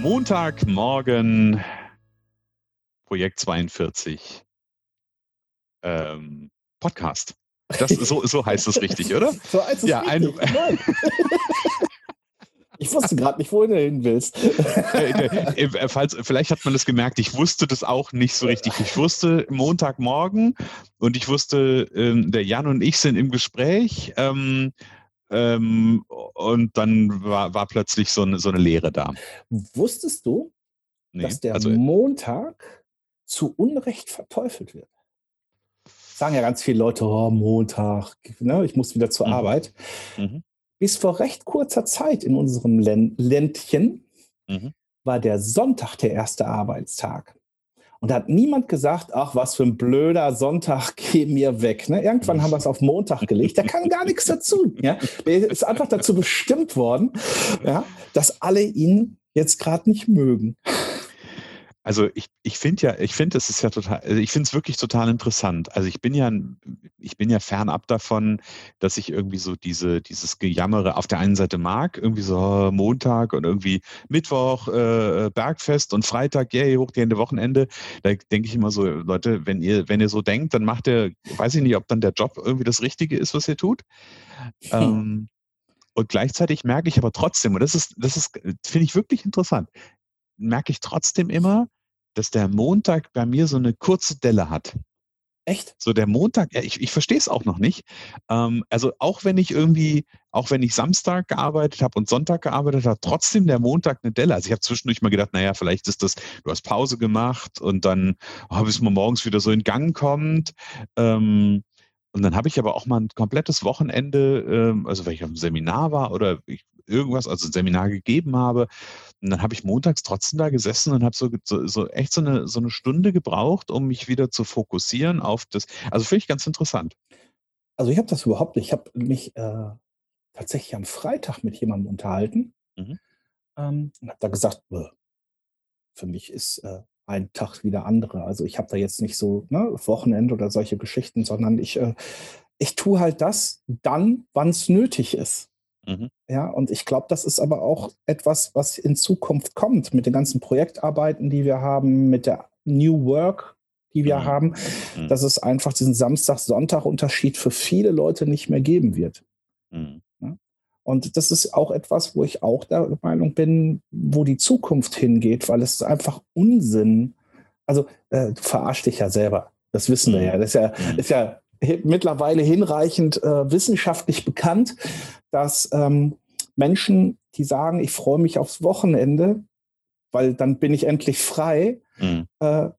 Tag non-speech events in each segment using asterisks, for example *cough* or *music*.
Montagmorgen, Projekt 42, ähm, Podcast. Das, so, so heißt es richtig, oder? *laughs* So heißt es ja, richtig. Ein, *laughs* ich wusste gerade nicht, wohin du hin willst. Äh, äh, äh, falls, vielleicht hat man das gemerkt, ich wusste das auch nicht so richtig. Ich wusste Montagmorgen und ich wusste, ähm, der Jan und ich sind im Gespräch. Ähm, und dann war, war plötzlich so eine, so eine Leere da. Wusstest du, nee, dass der also, Montag zu Unrecht verteufelt wird? Sagen ja ganz viele Leute, oh, Montag, ne, ich muss wieder zur mhm. Arbeit. Mhm. Bis vor recht kurzer Zeit in unserem Ländchen mhm. war der Sonntag der erste Arbeitstag. Und da hat niemand gesagt, ach, was für ein blöder Sonntag, *laughs* geh mir weg. Ne? Irgendwann haben wir es auf Montag gelegt. Da kann gar nichts dazu. Ja? Der ist einfach dazu bestimmt worden, ja, dass alle ihn jetzt gerade nicht mögen. Also ich, ich finde ja, ich finde, es ist ja total, also ich finde es wirklich total interessant. Also ich bin ja, ich bin ja fernab davon, dass ich irgendwie so diese, dieses Gejammere auf der einen Seite mag, irgendwie so oh, Montag und irgendwie Mittwoch, äh, Bergfest und Freitag, yay, hoch die Hände Wochenende. Da denke ich immer so, Leute, wenn ihr, wenn ihr so denkt, dann macht ihr, weiß ich nicht, ob dann der Job irgendwie das Richtige ist, was ihr tut. Hm. Ähm, und gleichzeitig merke ich aber trotzdem, und das ist, das ist, finde ich wirklich interessant, merke ich trotzdem immer, dass der Montag bei mir so eine kurze Delle hat. Echt? So der Montag, ich, ich verstehe es auch noch nicht. Ähm, also auch wenn ich irgendwie, auch wenn ich Samstag gearbeitet habe und Sonntag gearbeitet habe, trotzdem der Montag eine Delle. Also ich habe zwischendurch mal gedacht, naja, vielleicht ist das, du hast Pause gemacht und dann, oh, bis man morgens wieder so in Gang kommt. Ähm, und dann habe ich aber auch mal ein komplettes Wochenende, ähm, also wenn ich auf einem Seminar war oder ich irgendwas, also ein Seminar gegeben habe. Und dann habe ich montags trotzdem da gesessen und habe so, so, so, echt so eine, so eine Stunde gebraucht, um mich wieder zu fokussieren auf das. Also finde ich ganz interessant. Also ich habe das überhaupt nicht. Ich habe mich äh, tatsächlich am Freitag mit jemandem unterhalten mhm. ähm, und habe da gesagt, für mich ist äh, ein Tag wie der andere. Also ich habe da jetzt nicht so ne, Wochenende oder solche Geschichten, sondern ich, äh, ich tue halt das dann, wann es nötig ist. Mhm. Ja, und ich glaube, das ist aber auch etwas, was in Zukunft kommt mit den ganzen Projektarbeiten, die wir haben, mit der New Work, die wir mhm. haben, mhm. dass es einfach diesen Samstag-Sonntag-Unterschied für viele Leute nicht mehr geben wird. Mhm. Ja? Und das ist auch etwas, wo ich auch der Meinung bin, wo die Zukunft hingeht, weil es einfach Unsinn. Also, äh, du verarschst dich ja selber. Das wissen wir mhm. ja. Das ist ja, ist ja mittlerweile hinreichend äh, wissenschaftlich bekannt, dass ähm, Menschen, die sagen, ich freue mich aufs Wochenende, weil dann bin ich endlich frei, mhm. äh,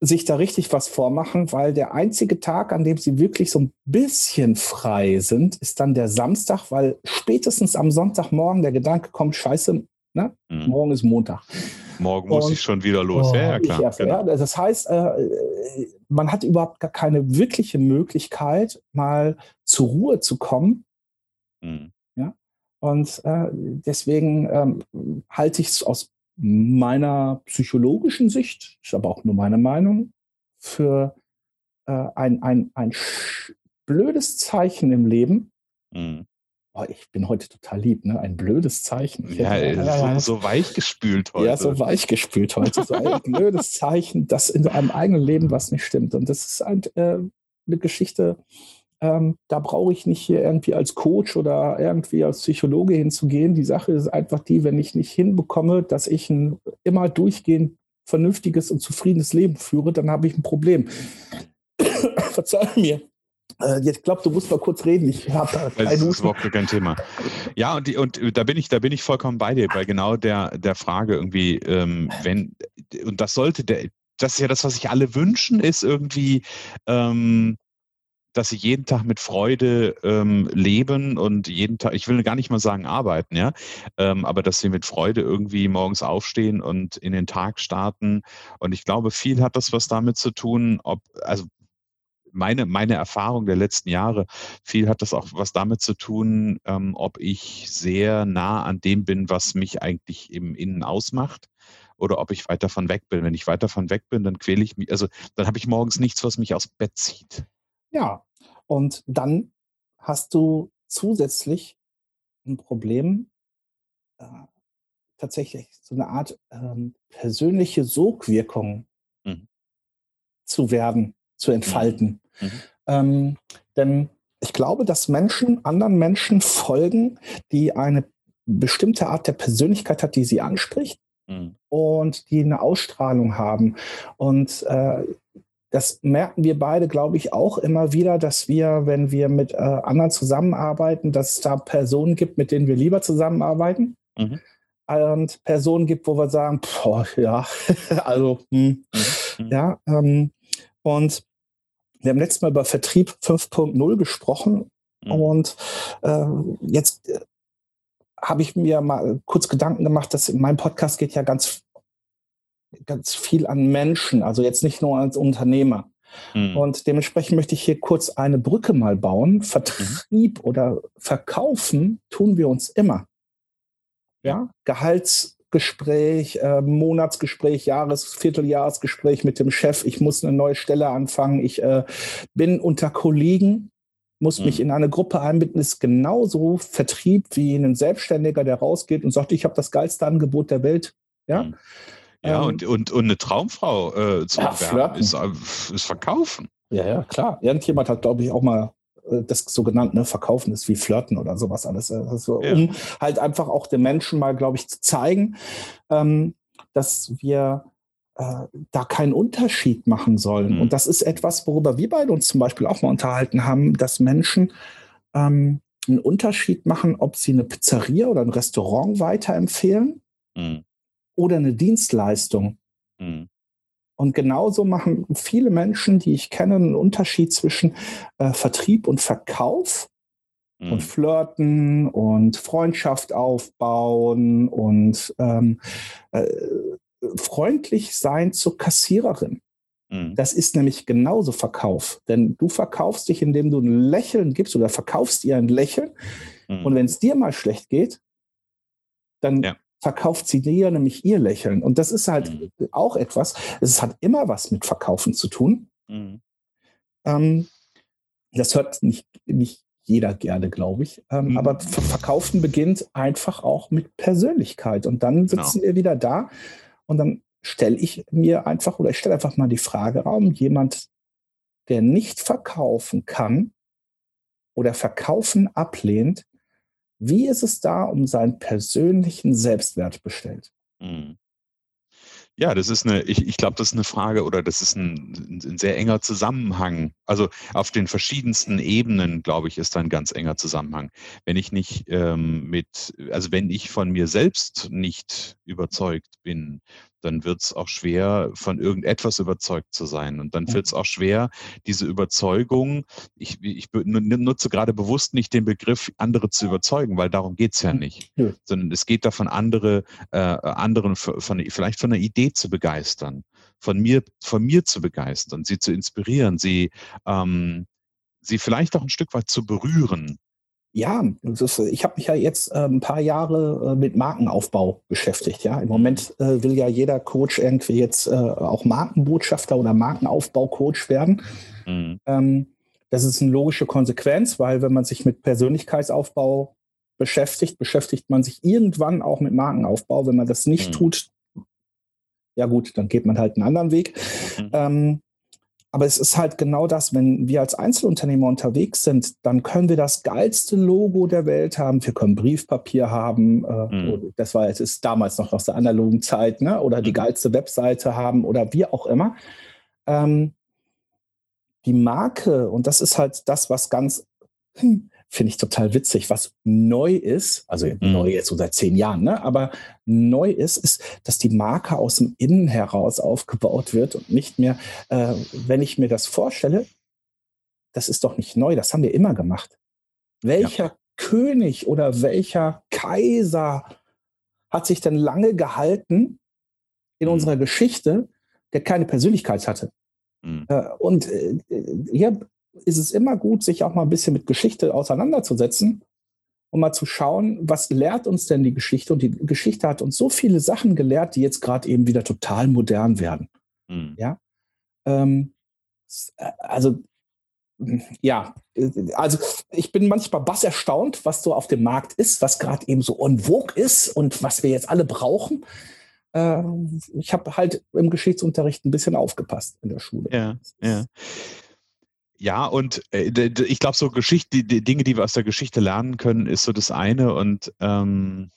sich da richtig was vormachen, weil der einzige Tag, an dem sie wirklich so ein bisschen frei sind, ist dann der Samstag, weil spätestens am Sonntagmorgen der Gedanke kommt, scheiße, ne? Mhm. morgen ist Montag. Morgen muss und, ich schon wieder los. Oh, ja, ja, klar. Erst, genau. ja, das heißt, äh, man hat überhaupt gar keine wirkliche Möglichkeit, mal zur Ruhe zu kommen. Mhm. Ja? Und äh, deswegen ähm, halte ich es aus meiner psychologischen Sicht, ist aber auch nur meine Meinung, für äh, ein, ein, ein blödes Zeichen im Leben, mhm oh, ich bin heute total lieb, ne? Ein blödes Zeichen. Ja, ja, so, so weichgespült heute. Ja, so weichgespült heute. So ein blödes Zeichen, dass in einem eigenen Leben was nicht stimmt. Und das ist ein, äh, eine Geschichte, ähm, da brauche ich nicht hier irgendwie als Coach oder irgendwie als Psychologe hinzugehen. Die Sache ist einfach die, wenn ich nicht hinbekomme, dass ich ein immer durchgehend vernünftiges und zufriedenes Leben führe, dann habe ich ein Problem. *coughs* Verzeih mir. Äh, ich glaube, du musst mal kurz reden. Ich habe Das ist überhaupt kein Thema. Ja, und, die, und da bin ich, da bin ich vollkommen bei dir, bei genau der, der Frage irgendwie, ähm, wenn, und das sollte der, das ist ja das, was sich alle wünschen, ist irgendwie, ähm, dass sie jeden Tag mit Freude ähm, leben und jeden Tag, ich will gar nicht mal sagen arbeiten, ja, ähm, aber dass sie mit Freude irgendwie morgens aufstehen und in den Tag starten. Und ich glaube, viel hat das was damit zu tun, ob, also meine, meine Erfahrung der letzten Jahre, viel hat das auch was damit zu tun, ähm, ob ich sehr nah an dem bin, was mich eigentlich im Innen ausmacht oder ob ich weit davon weg bin. Wenn ich weit davon weg bin, dann quäle ich mich, also dann habe ich morgens nichts, was mich aus Bett zieht. Ja, und dann hast du zusätzlich ein Problem, äh, tatsächlich so eine Art ähm, persönliche Sogwirkung mhm. zu werden, zu entfalten. Mhm. Ähm, denn ich glaube, dass Menschen anderen Menschen folgen, die eine bestimmte Art der Persönlichkeit hat, die sie anspricht mhm. und die eine Ausstrahlung haben. Und äh, das merken wir beide, glaube ich, auch immer wieder, dass wir, wenn wir mit äh, anderen zusammenarbeiten, dass es da Personen gibt, mit denen wir lieber zusammenarbeiten. Mhm. Und Personen gibt, wo wir sagen, boah, ja, *laughs* also, hm, mhm. ja, ähm, und wir haben letztes Mal über Vertrieb 5.0 gesprochen mhm. und äh, jetzt äh, habe ich mir mal kurz Gedanken gemacht, dass mein Podcast geht ja ganz, ganz viel an Menschen, also jetzt nicht nur als Unternehmer. Mhm. Und dementsprechend möchte ich hier kurz eine Brücke mal bauen. Vertrieb mhm. oder Verkaufen tun wir uns immer. Ja, Gehalts, Gespräch, äh, Monatsgespräch, Jahres-, Vierteljahresgespräch mit dem Chef. Ich muss eine neue Stelle anfangen. Ich äh, bin unter Kollegen, muss mhm. mich in eine Gruppe einbinden. Ist genauso Vertrieb wie ein Selbstständiger, der rausgeht und sagt, ich habe das geilste Angebot der Welt. Ja. Mhm. Ja, ähm, und, und, und eine Traumfrau äh, zu ja, bewerben ist, äh, ist Verkaufen. Ja, ja, klar. Irgendjemand hat, glaube ich, auch mal das so genannt, ne, verkaufen ist wie flirten oder sowas alles. Also, ja. Um halt einfach auch den Menschen mal, glaube ich, zu zeigen, ähm, dass wir äh, da keinen Unterschied machen sollen. Mhm. Und das ist etwas, worüber wir beide uns zum Beispiel auch mal unterhalten haben, dass Menschen ähm, einen Unterschied machen, ob sie eine Pizzeria oder ein Restaurant weiterempfehlen mhm. oder eine Dienstleistung. Mhm. Und genauso machen viele Menschen, die ich kenne, einen Unterschied zwischen äh, Vertrieb und Verkauf mhm. und Flirten und Freundschaft aufbauen und ähm, äh, freundlich sein zur Kassiererin. Mhm. Das ist nämlich genauso Verkauf. Denn du verkaufst dich, indem du ein Lächeln gibst oder verkaufst ihr ein Lächeln. Mhm. Und wenn es dir mal schlecht geht, dann ja verkauft sie dir nämlich ihr Lächeln. Und das ist halt mhm. auch etwas, es hat immer was mit Verkaufen zu tun. Mhm. Ähm, das hört nicht, nicht jeder gerne, glaube ich. Ähm, mhm. Aber Verkaufen beginnt einfach auch mit Persönlichkeit. Und dann genau. sitzen genau. wir wieder da und dann stelle ich mir einfach oder ich stelle einfach mal die Frage Raum, jemand, der nicht verkaufen kann oder verkaufen ablehnt, wie ist es da um seinen persönlichen Selbstwert bestellt? Mhm. Ja, das ist eine, ich, ich glaube, das ist eine Frage oder das ist ein, ein, sehr enger Zusammenhang. Also auf den verschiedensten Ebenen, glaube ich, ist da ein ganz enger Zusammenhang. Wenn ich nicht ähm, mit, also wenn ich von mir selbst nicht überzeugt bin, dann wird es auch schwer, von irgendetwas überzeugt zu sein. Und dann wird es auch schwer, diese Überzeugung, ich, ich nutze gerade bewusst nicht den Begriff, andere zu überzeugen, weil darum geht es ja nicht. Ja. Sondern es geht davon, andere, äh, anderen von, vielleicht von einer Idee zu begeistern, von mir, von mir zu begeistern, sie zu inspirieren, sie, ähm, sie vielleicht auch ein Stück weit zu berühren. Ja, ist, ich habe mich ja jetzt äh, ein paar Jahre äh, mit Markenaufbau beschäftigt. Ja, im Moment äh, will ja jeder Coach irgendwie jetzt äh, auch Markenbotschafter oder Markenaufbau-Coach werden. Mhm. Ähm, das ist eine logische Konsequenz, weil wenn man sich mit Persönlichkeitsaufbau beschäftigt, beschäftigt man sich irgendwann auch mit Markenaufbau. Wenn man das nicht mhm. tut, ja gut, dann geht man halt einen anderen Weg. Mhm. Ähm, aber es ist halt genau das, wenn wir als Einzelunternehmer unterwegs sind, dann können wir das geilste Logo der Welt haben. Wir können Briefpapier haben. Äh, mhm. Das war jetzt ist damals noch aus der analogen Zeit, ne? Oder die mhm. geilste Webseite haben oder wie auch immer. Ähm, die Marke, und das ist halt das, was ganz, hm, finde ich total witzig, was neu ist, also mhm. neu jetzt so seit zehn Jahren, ne? aber neu ist, ist, dass die Marke aus dem Innen heraus aufgebaut wird und nicht mehr, äh, wenn ich mir das vorstelle, das ist doch nicht neu, das haben wir immer gemacht. Welcher ja. König oder welcher Kaiser hat sich denn lange gehalten in mhm. unserer Geschichte, der keine Persönlichkeit hatte? Mhm. Äh, und äh, hier ist es immer gut, sich auch mal ein bisschen mit Geschichte auseinanderzusetzen um mal zu schauen, was lehrt uns denn die Geschichte? Und die Geschichte hat uns so viele Sachen gelehrt, die jetzt gerade eben wieder total modern werden. Mhm. Ja. Ähm, also ja, also ich bin manchmal bass erstaunt, was so auf dem Markt ist, was gerade eben so en vogue ist und was wir jetzt alle brauchen. Äh, ich habe halt im Geschichtsunterricht ein bisschen aufgepasst in der Schule. Ja, ja. Ja, und äh, ich glaube, so Geschichte, die, Dinge, die wir aus der Geschichte lernen können, ist so das eine. Und ähm,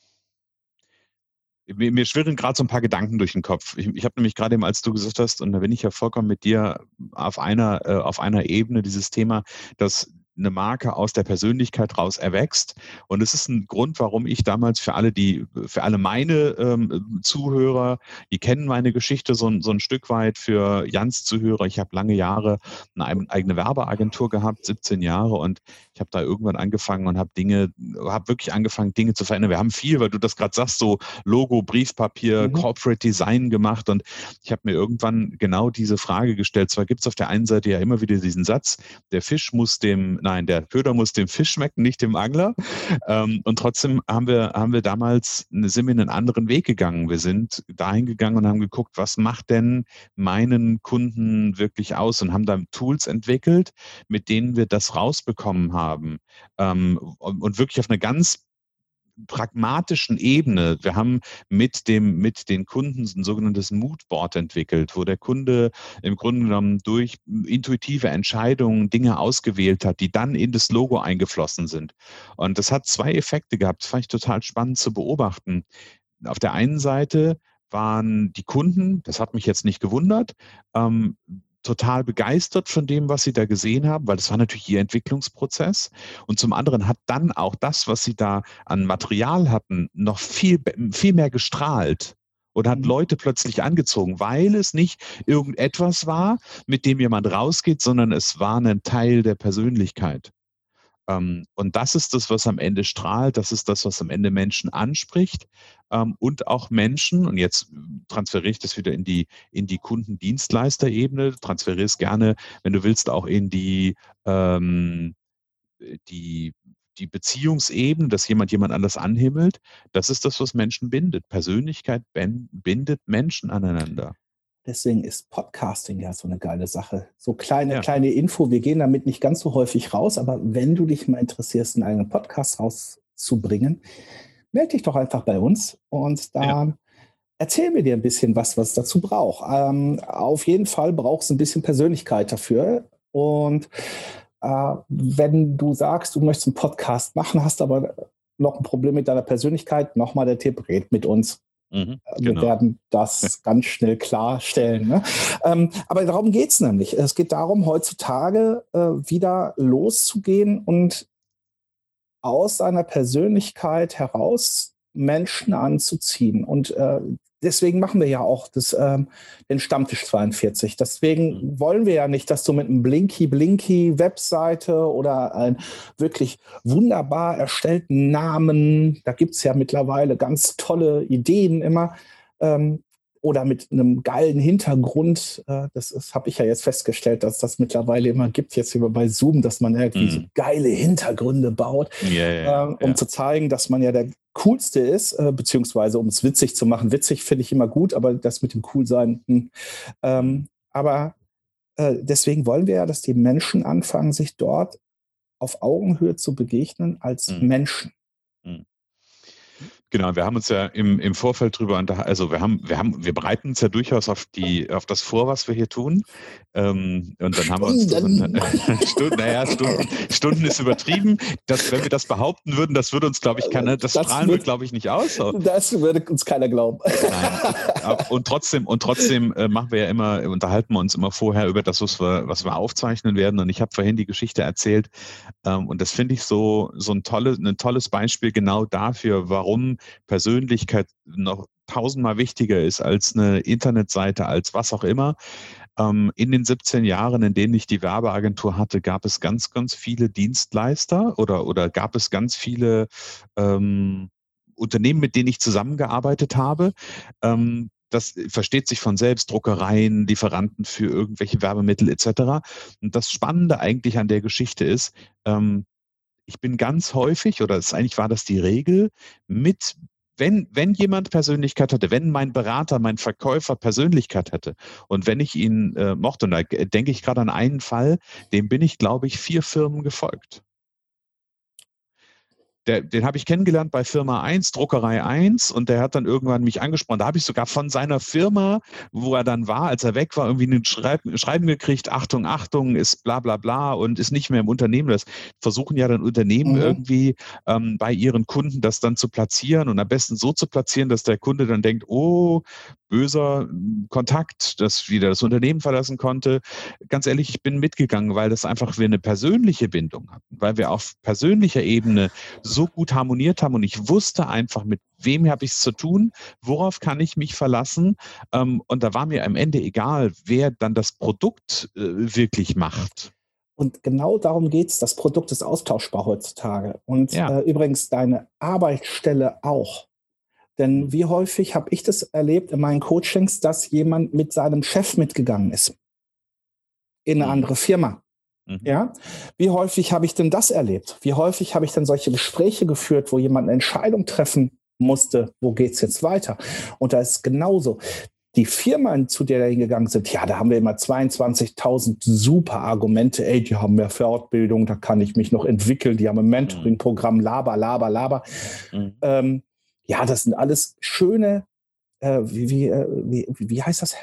mir, mir schwirren gerade so ein paar Gedanken durch den Kopf. Ich, ich habe nämlich gerade eben, als du gesagt hast, und da bin ich ja vollkommen mit dir auf einer, äh, auf einer Ebene, dieses Thema, dass eine Marke aus der Persönlichkeit raus erwächst. Und es ist ein Grund, warum ich damals für alle, die, für alle meine ähm, Zuhörer, die kennen meine Geschichte so, so ein Stück weit, für Jans Zuhörer, ich habe lange Jahre eine eigene Werbeagentur gehabt, 17 Jahre, und ich habe da irgendwann angefangen und habe Dinge, habe wirklich angefangen, Dinge zu verändern. Wir haben viel, weil du das gerade sagst, so Logo, Briefpapier, mhm. Corporate Design gemacht. Und ich habe mir irgendwann genau diese Frage gestellt. Zwar gibt es auf der einen Seite ja immer wieder diesen Satz, der Fisch muss dem, nein, der Köder muss dem Fisch schmecken, nicht dem Angler. Ähm, und trotzdem haben wir, haben wir damals, sind wir einen anderen Weg gegangen. Wir sind dahin gegangen und haben geguckt, was macht denn meinen Kunden wirklich aus und haben da Tools entwickelt, mit denen wir das rausbekommen haben. Ähm, und wirklich auf eine ganz pragmatischen Ebene. Wir haben mit dem, mit den Kunden ein sogenanntes Moodboard entwickelt, wo der Kunde im Grunde genommen durch intuitive Entscheidungen Dinge ausgewählt hat, die dann in das Logo eingeflossen sind. Und das hat zwei Effekte gehabt. Das fand ich total spannend zu beobachten. Auf der einen Seite waren die Kunden, das hat mich jetzt nicht gewundert, ähm, total begeistert von dem, was sie da gesehen haben, weil das war natürlich ihr Entwicklungsprozess. Und zum anderen hat dann auch das, was sie da an Material hatten, noch viel, viel mehr gestrahlt und hat mhm. Leute plötzlich angezogen, weil es nicht irgendetwas war, mit dem jemand rausgeht, sondern es war ein Teil der Persönlichkeit. Ähm, und das ist das, was am Ende strahlt, das ist das, was am Ende Menschen anspricht ähm, und auch Menschen, und jetzt transferiere ich das wieder in die, in die Kundendienstleisterebene, transferiere es gerne, wenn du willst, auch in die, ähm, die, die Beziehungsebene, dass jemand jemand anders anhimmelt, das ist das, was Menschen bindet. Persönlichkeit bindet Menschen aneinander. Deswegen ist Podcasting ja so eine geile Sache. So kleine, ja. kleine Info. Wir gehen damit nicht ganz so häufig raus, aber wenn du dich mal interessierst, einen eigenen Podcast rauszubringen, melde dich doch einfach bei uns und da ja. erzählen wir dir ein bisschen was, was dazu braucht. Ähm, auf jeden Fall brauchst du ein bisschen Persönlichkeit dafür. Und äh, wenn du sagst, du möchtest einen Podcast machen, hast aber noch ein Problem mit deiner Persönlichkeit, nochmal der Tipp, red mit uns. Mhm, äh, Wir genau. werden das ganz schnell klarstellen. Ne? Ähm, aber darum geht es nämlich. Es geht darum, heutzutage äh, wieder loszugehen und aus seiner Persönlichkeit heraus Menschen anzuziehen. Und äh, deswegen machen wir ja auch das, ähm, den Stammtisch 42. Deswegen mhm. wollen wir ja nicht, dass du mit einem Blinky-Blinky-Webseite oder einen wirklich wunderbar erstellten Namen, da gibt es ja mittlerweile ganz tolle Ideen immer, ähm, oder mit einem geilen Hintergrund. Äh, das, das habe ich ja jetzt festgestellt, dass das mittlerweile immer gibt, jetzt über bei Zoom, dass man irgendwie mm. so geile Hintergründe baut, yeah, yeah, äh, um yeah. zu zeigen, dass man ja der Coolste ist, äh, beziehungsweise um es witzig zu machen. Witzig finde ich immer gut, aber das mit dem Coolsein. Hm. Ähm, aber äh, deswegen wollen wir ja, dass die Menschen anfangen, sich dort auf Augenhöhe zu begegnen als mm. Menschen. Genau, wir haben uns ja im, im Vorfeld drüber unterhalten, also wir haben, wir haben, wir bereiten uns ja durchaus auf die, auf das vor, was wir hier tun. Ähm, und dann haben wir uns Stunden, *laughs* Stunden naja, Stunden, Stunden ist übertrieben. Das, wenn wir das behaupten würden, das würde uns, glaube ich, keiner, das, das strahlen wird, wir, glaube ich, nicht aus. Das würde uns keiner glauben. Nein. Und trotzdem, und trotzdem äh, machen wir ja immer, unterhalten wir uns immer vorher über das, was wir, was wir aufzeichnen werden. Und ich habe vorhin die Geschichte erzählt. Ähm, und das finde ich so, so ein tolles, ein tolles Beispiel genau dafür, warum Persönlichkeit noch tausendmal wichtiger ist als eine Internetseite, als was auch immer. ähm, in den 17 Jahren, in denen ich die Werbeagentur hatte, gab es ganz, ganz viele Dienstleister oder, oder gab es ganz viele ähm, Unternehmen, mit denen ich zusammengearbeitet habe. Ähm, das versteht sich von selbst, Druckereien, Lieferanten für irgendwelche Werbemittel etc. Und das Spannende eigentlich an der Geschichte ist, ähm, ich bin ganz häufig, oder ist, eigentlich war das die Regel, mit wenn, wenn jemand Persönlichkeit hatte, wenn mein Berater, mein Verkäufer Persönlichkeit hätte und wenn ich ihn äh, mochte, und da denke ich gerade an einen Fall, dem bin ich, glaube ich, vier Firmen gefolgt der, den habe ich kennengelernt bei Firma 1, Druckerei 1 und der hat dann irgendwann mich angesprochen. Da habe ich sogar von seiner Firma, wo er dann war, als er weg war, irgendwie ein Schreiben, Schreiben gekriegt, Achtung, Achtung, ist bla bla bla und ist nicht mehr im Unternehmen. Das versuchen ja dann Unternehmen mhm. irgendwie ähm, bei ihren Kunden das dann zu platzieren und am besten so zu platzieren, dass der Kunde dann denkt, oh, böser Kontakt, dass wieder das Unternehmen verlassen konnte. Ganz ehrlich, ich bin mitgegangen, weil das einfach wir eine persönliche Bindung hatten, weil wir auf persönlicher Ebene so gut harmoniert haben und ich wusste einfach, mit wem habe ich es zu tun, worauf kann ich mich verlassen. Ähm, und da war mir am Ende egal, wer dann das Produkt äh, wirklich macht. Und genau darum geht es. Das Produkt ist austauschbar heutzutage. Und ja. äh, übrigens deine Arbeitsstelle auch. Denn wie häufig habe ich das erlebt in meinen Coachings, dass jemand mit seinem Chef mitgegangen ist in eine mhm. andere Firma. Mhm. Ja, wie häufig habe ich denn das erlebt? Wie häufig habe ich denn solche Gespräche geführt, wo jemand eine Entscheidung treffen musste, wo geht es jetzt weiter? Und da ist genauso. Die Firmen, zu der da hingegangen sind, ja, da haben wir immer 22.000 super Argumente. Ey, die haben mehr Fortbildung, da kann ich mich noch entwickeln. Die haben ein Mentoring-Programm, laber, laber, laber. Mhm. Ähm, ja, das sind alles schöne, äh, wie, wie, äh, wie, wie heißt das?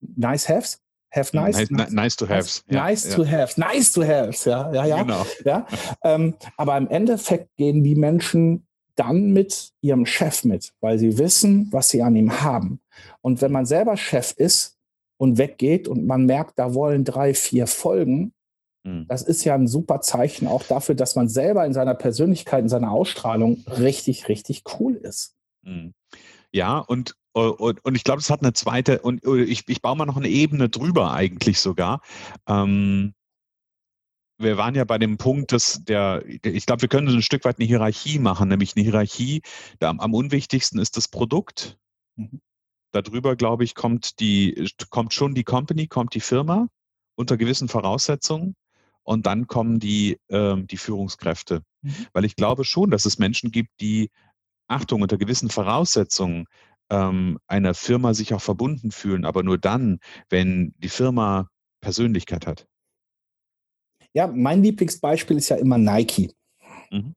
Nice Haves? Have nice, nice, nice to have. Nice, ja, to ja. have. Nice to have. Ja, ja, ja. Genau. ja? Ähm, aber im Endeffekt gehen die Menschen dann mit ihrem Chef mit, weil sie wissen, was sie an ihm haben. Und wenn man selber Chef ist und weggeht und man merkt, da wollen drei, vier folgen, Mhm. Das ist ja ein super Zeichen auch dafür, dass man selber in seiner Persönlichkeit, in seiner Ausstrahlung richtig, richtig cool ist. Mhm. Ja, und, und, und ich glaube, es hat eine zweite, und ich, ich baue mal noch eine Ebene drüber eigentlich sogar. Ähm, wir waren ja bei dem Punkt, dass der, ich glaube, wir können ein Stück weit eine Hierarchie machen, nämlich eine Hierarchie, da am, am unwichtigsten ist das Produkt. Mhm. Darüber, glaube ich, kommt die, kommt schon die Company, kommt die Firma unter gewissen Voraussetzungen und dann kommen die, ähm, die Führungskräfte. Mhm. Weil ich glaube schon, dass es Menschen gibt, die, Achtung, unter gewissen Voraussetzungen ähm, einer Firma sich auch verbunden fühlen, aber nur dann, wenn die Firma Persönlichkeit hat. Ja, mein Lieblingsbeispiel ist ja immer Nike. Mhm.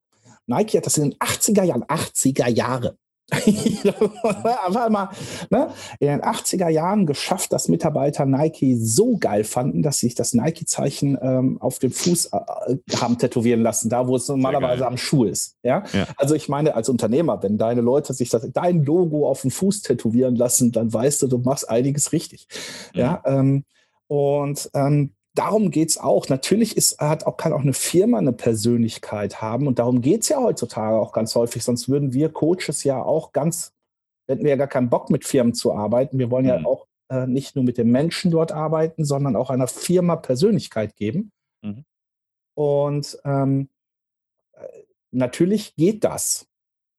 Nike hat das in den 80er Jahren, 80er Jahre, *laughs* Einfach mal ne, in den 80er Jahren geschafft, dass Mitarbeiter Nike so geil fanden, dass sie sich das Nike-Zeichen ähm, auf dem Fuß äh, haben tätowieren lassen, da wo es normalerweise am Schuh ist. Ja? ja? Also ich meine, als Unternehmer, wenn deine Leute sich das, dein Logo auf dem Fuß tätowieren lassen, dann weißt du, du machst einiges richtig. Mhm. Ja, ähm, und ähm, darum geht es auch. Natürlich ist, hat auch, kann auch eine Firma eine Persönlichkeit haben und darum geht es ja heutzutage auch ganz häufig. Sonst würden wir Coaches ja auch ganz, hätten wir ja gar keinen Bock mit Firmen zu arbeiten. Wir wollen mhm. ja auch äh, nicht nur mit den Menschen dort arbeiten, sondern auch einer Firma Persönlichkeit geben. Mhm. Und ähm, äh, natürlich geht das.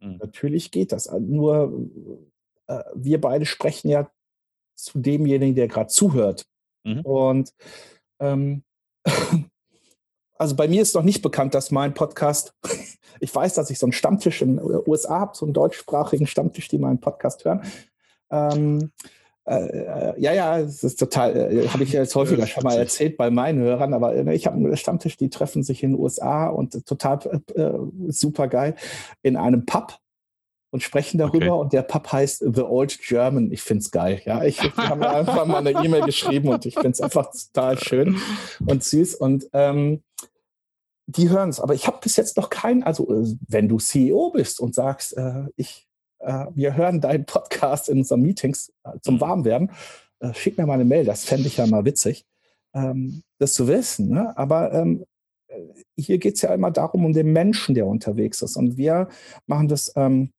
Mhm. Natürlich geht das. Nur äh, wir beide sprechen ja zu demjenigen, der gerade zuhört. Mhm. Und ähm, also bei mir ist noch nicht bekannt, dass mein Podcast, *laughs* ich weiß, dass ich so einen Stammtisch in den USA habe, so einen deutschsprachigen Stammtisch, die meinen Podcast hören. Ähm, äh, ja, ja, es ist total, äh, habe ich jetzt häufiger schon mal erzählt bei meinen Hörern, aber äh, ich habe einen Stammtisch, die treffen sich in den USA und total äh, super geil in einem Pub und sprechen darüber okay. und der Pub heißt The Old German. Ich finde es geil. Ja, ich habe einfach mal eine E-Mail geschrieben und ich finde es einfach total schön und süß und ähm, die hören es. Aber ich habe bis jetzt noch keinen, also äh, wenn du CEO bist und sagst, äh, ich, äh, wir hören deinen Podcast in unseren Meetings äh, zum mhm. Warmwerden, äh, schick mir mal eine Mail, das fände ich ja mal witzig, ähm, das zu wissen. Ne? Aber ähm, äh, hier geht es ja immer darum, um den Menschen, der unterwegs ist. Und wir machen das ähm,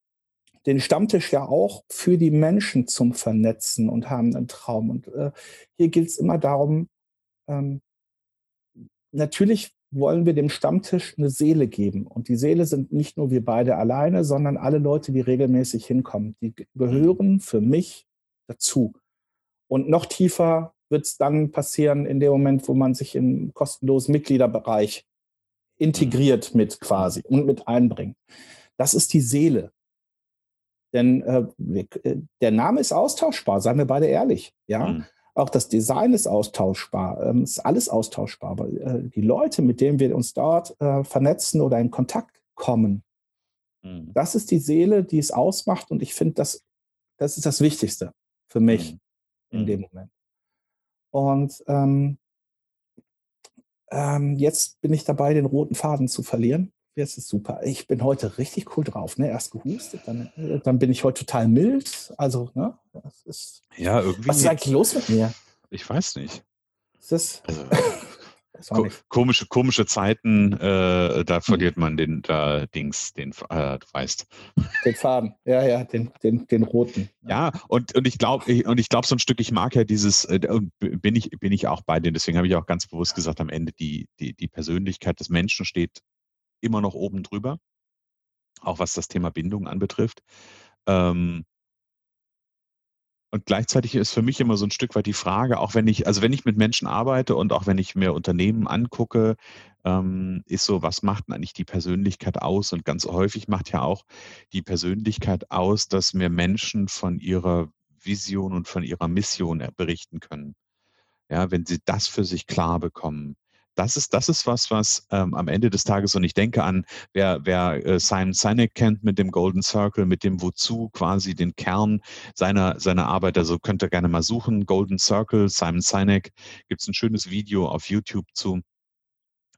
den Stammtisch ja auch für die Menschen zum Vernetzen und haben einen Traum. Und äh, hier geht es immer darum, ähm, natürlich wollen wir dem Stammtisch eine Seele geben. Und die Seele sind nicht nur wir beide alleine, sondern alle Leute, die regelmäßig hinkommen. Die gehören für mich dazu. Und noch tiefer wird es dann passieren in dem Moment, wo man sich im kostenlosen Mitgliederbereich integriert mit quasi und mit einbringt. Das ist die Seele. Denn äh, äh der Name ist austauschbar, seien wir beide ehrlich. Ja. Mhm. Auch das Design ist austauschbar, ähm, ist alles austauschbar. Aber äh, die Leute, mit denen wir uns dort äh, vernetzen oder in Kontakt kommen, mhm. das ist die Seele, die es ausmacht. Und ich finde, das, das ist das Wichtigste für mich mhm. in dem mhm. Moment. Und ähm, ähm, jetzt bin ich dabei, den roten Faden zu verlieren. Jetzt ist super. Ich bin heute richtig cool drauf. Ne? Erst gehustet, dann, äh, dann bin ich heute total mild. Also, ne? Das ist, ja, irgendwie. Was ist eigentlich los mit mir? Ich weiß nicht. Ist *laughs* das? Also, Ko komische, komische Zeiten, äh, da hm. verliert man den da Dings, den, äh, du weißt. Den Faden, ja, ja, den, den, den roten. Ja, und, und ich glaube, und ich glaube so ein Stück, ich mag ja dieses, äh, bin ich, bin ich auch bei dir, deswegen habe ich auch ganz bewusst gesagt, am Ende die, die, die Persönlichkeit des Menschen steht immer noch oben drüber, auch was das Thema Bindung anbetrifft. Ähm, und gleichzeitig ist für mich immer so ein Stück weit die Frage, auch wenn ich, also wenn ich mit Menschen arbeite und auch wenn ich mir Unternehmen angucke, ähm, ist so, was macht denn eigentlich die Persönlichkeit aus? Und ganz häufig macht ja auch die Persönlichkeit aus, dass mir Menschen von ihrer Vision und von ihrer Mission berichten können. Ja, wenn sie das für sich klar bekommen das ist, das ist was, was ähm, am Ende des Tages, und ich denke an, wer, wer äh, Simon Sinek kennt mit dem Golden Circle, mit dem Wozu quasi den Kern seiner, seiner Arbeit, also könnt ihr gerne mal suchen, Golden Circle, Simon Sinek, gibt es ein schönes Video auf YouTube zu.